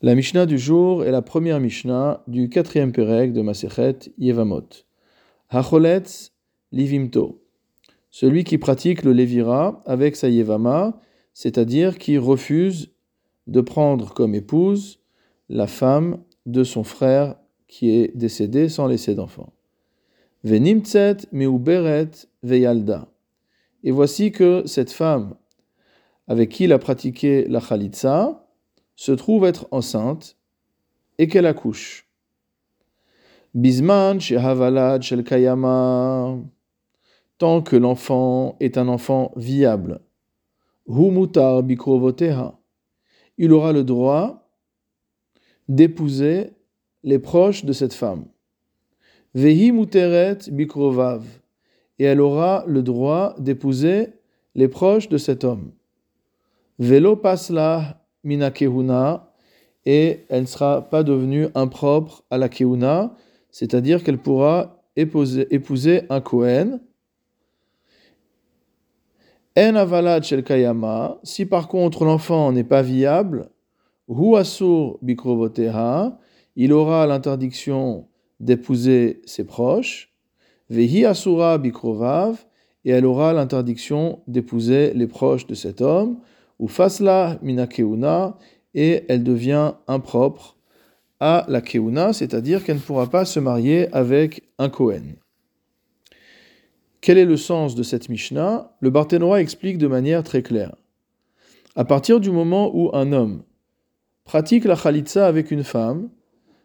La Mishnah du jour est la première Mishnah du quatrième Pérec de Masechet Yevamot. Hacholetz livimto. Celui qui pratique le Lévira avec sa Yevama, c'est-à-dire qui refuse de prendre comme épouse la femme de son frère qui est décédé sans laisser d'enfant. Venimtzet meuberet veyalda. Et voici que cette femme avec qui il a pratiqué la Khalitsa, se trouve être enceinte et qu'elle accouche. Bisman shehavalad shel kayama. Tant que l'enfant est un enfant viable. Humutar bikrovoteha. Il aura le droit d'épouser les proches de cette femme. Vehi muteret bikrovav. Et elle aura le droit d'épouser les proches de cet homme. Velo pasla et elle ne sera pas devenue impropre à la kehuna, c'est-à-dire qu'elle pourra épouser, un Kohen. En avalad shel kayama, si par contre l'enfant n'est pas viable, hu asur il aura l'interdiction d'épouser ses proches, vehi asura et elle aura l'interdiction d'épouser les proches de cet homme, ou fasla mina keuna, et elle devient impropre à la keuna, c'est-à-dire qu'elle ne pourra pas se marier avec un Kohen. Quel est le sens de cette Mishnah Le Barthénois explique de manière très claire. À partir du moment où un homme pratique la khalitsa avec une femme,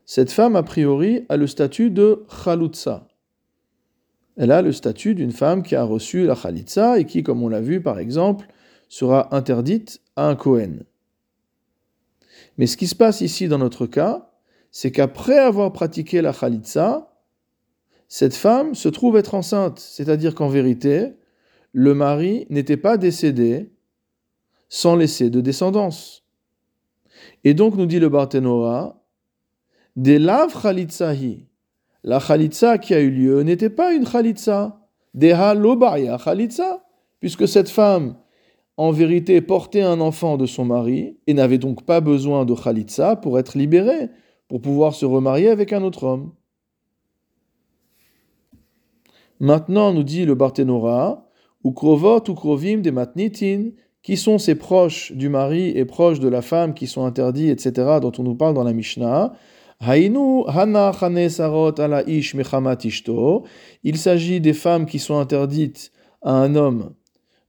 cette femme, a priori, a le statut de chalutza. Elle a le statut d'une femme qui a reçu la khalitsa et qui, comme on l'a vu par exemple, sera interdite à un Kohen. Mais ce qui se passe ici dans notre cas, c'est qu'après avoir pratiqué la Khalitsa, cette femme se trouve être enceinte. C'est-à-dire qu'en vérité, le mari n'était pas décédé sans laisser de descendance. Et donc, nous dit le Barthénora, des lav Khalitsahi, la Khalitsa qui a eu lieu n'était pas une Khalitsa, deha lobaya Khalitsa, puisque cette femme en vérité portait un enfant de son mari et n'avait donc pas besoin de Khalitsa pour être libérée, pour pouvoir se remarier avec un autre homme. Maintenant, nous dit le Barthénora, ou Krovot ou Krovim des Matnitin, qui sont ces proches du mari et proches de la femme qui sont interdits, etc., dont on nous parle dans la Mishnah. Il s'agit des femmes qui sont interdites à un homme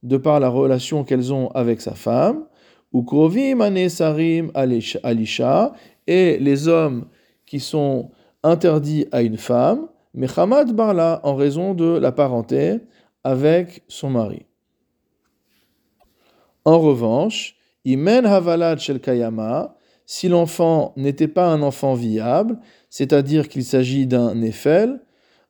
de par la relation qu'elles ont avec sa femme, ou krovim anesarim alisha, et les hommes qui sont interdits à une femme, mais Hamad Barla, en raison de la parenté avec son mari. En revanche, Imen Havalad Shel Kayama, si l'enfant n'était pas un enfant viable, c'est-à-dire qu'il s'agit d'un Néphel,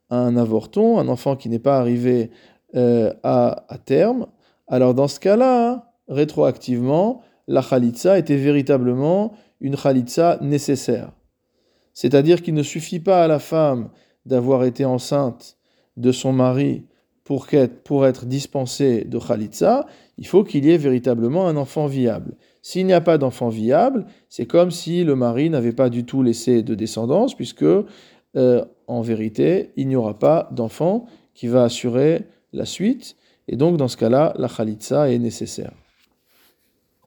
un avorton, un enfant qui n'est pas arrivé euh, à terme, alors dans ce cas-là, rétroactivement, la khalitsa était véritablement une khalitsa nécessaire. C'est-à-dire qu'il ne suffit pas à la femme d'avoir été enceinte de son mari pour, pour être dispensée de khalitsa, il faut qu'il y ait véritablement un enfant viable. S'il n'y a pas d'enfant viable, c'est comme si le mari n'avait pas du tout laissé de descendance, puisque euh, en vérité, il n'y aura pas d'enfant qui va assurer la suite. Et donc, dans ce cas-là, la khalitsa est nécessaire.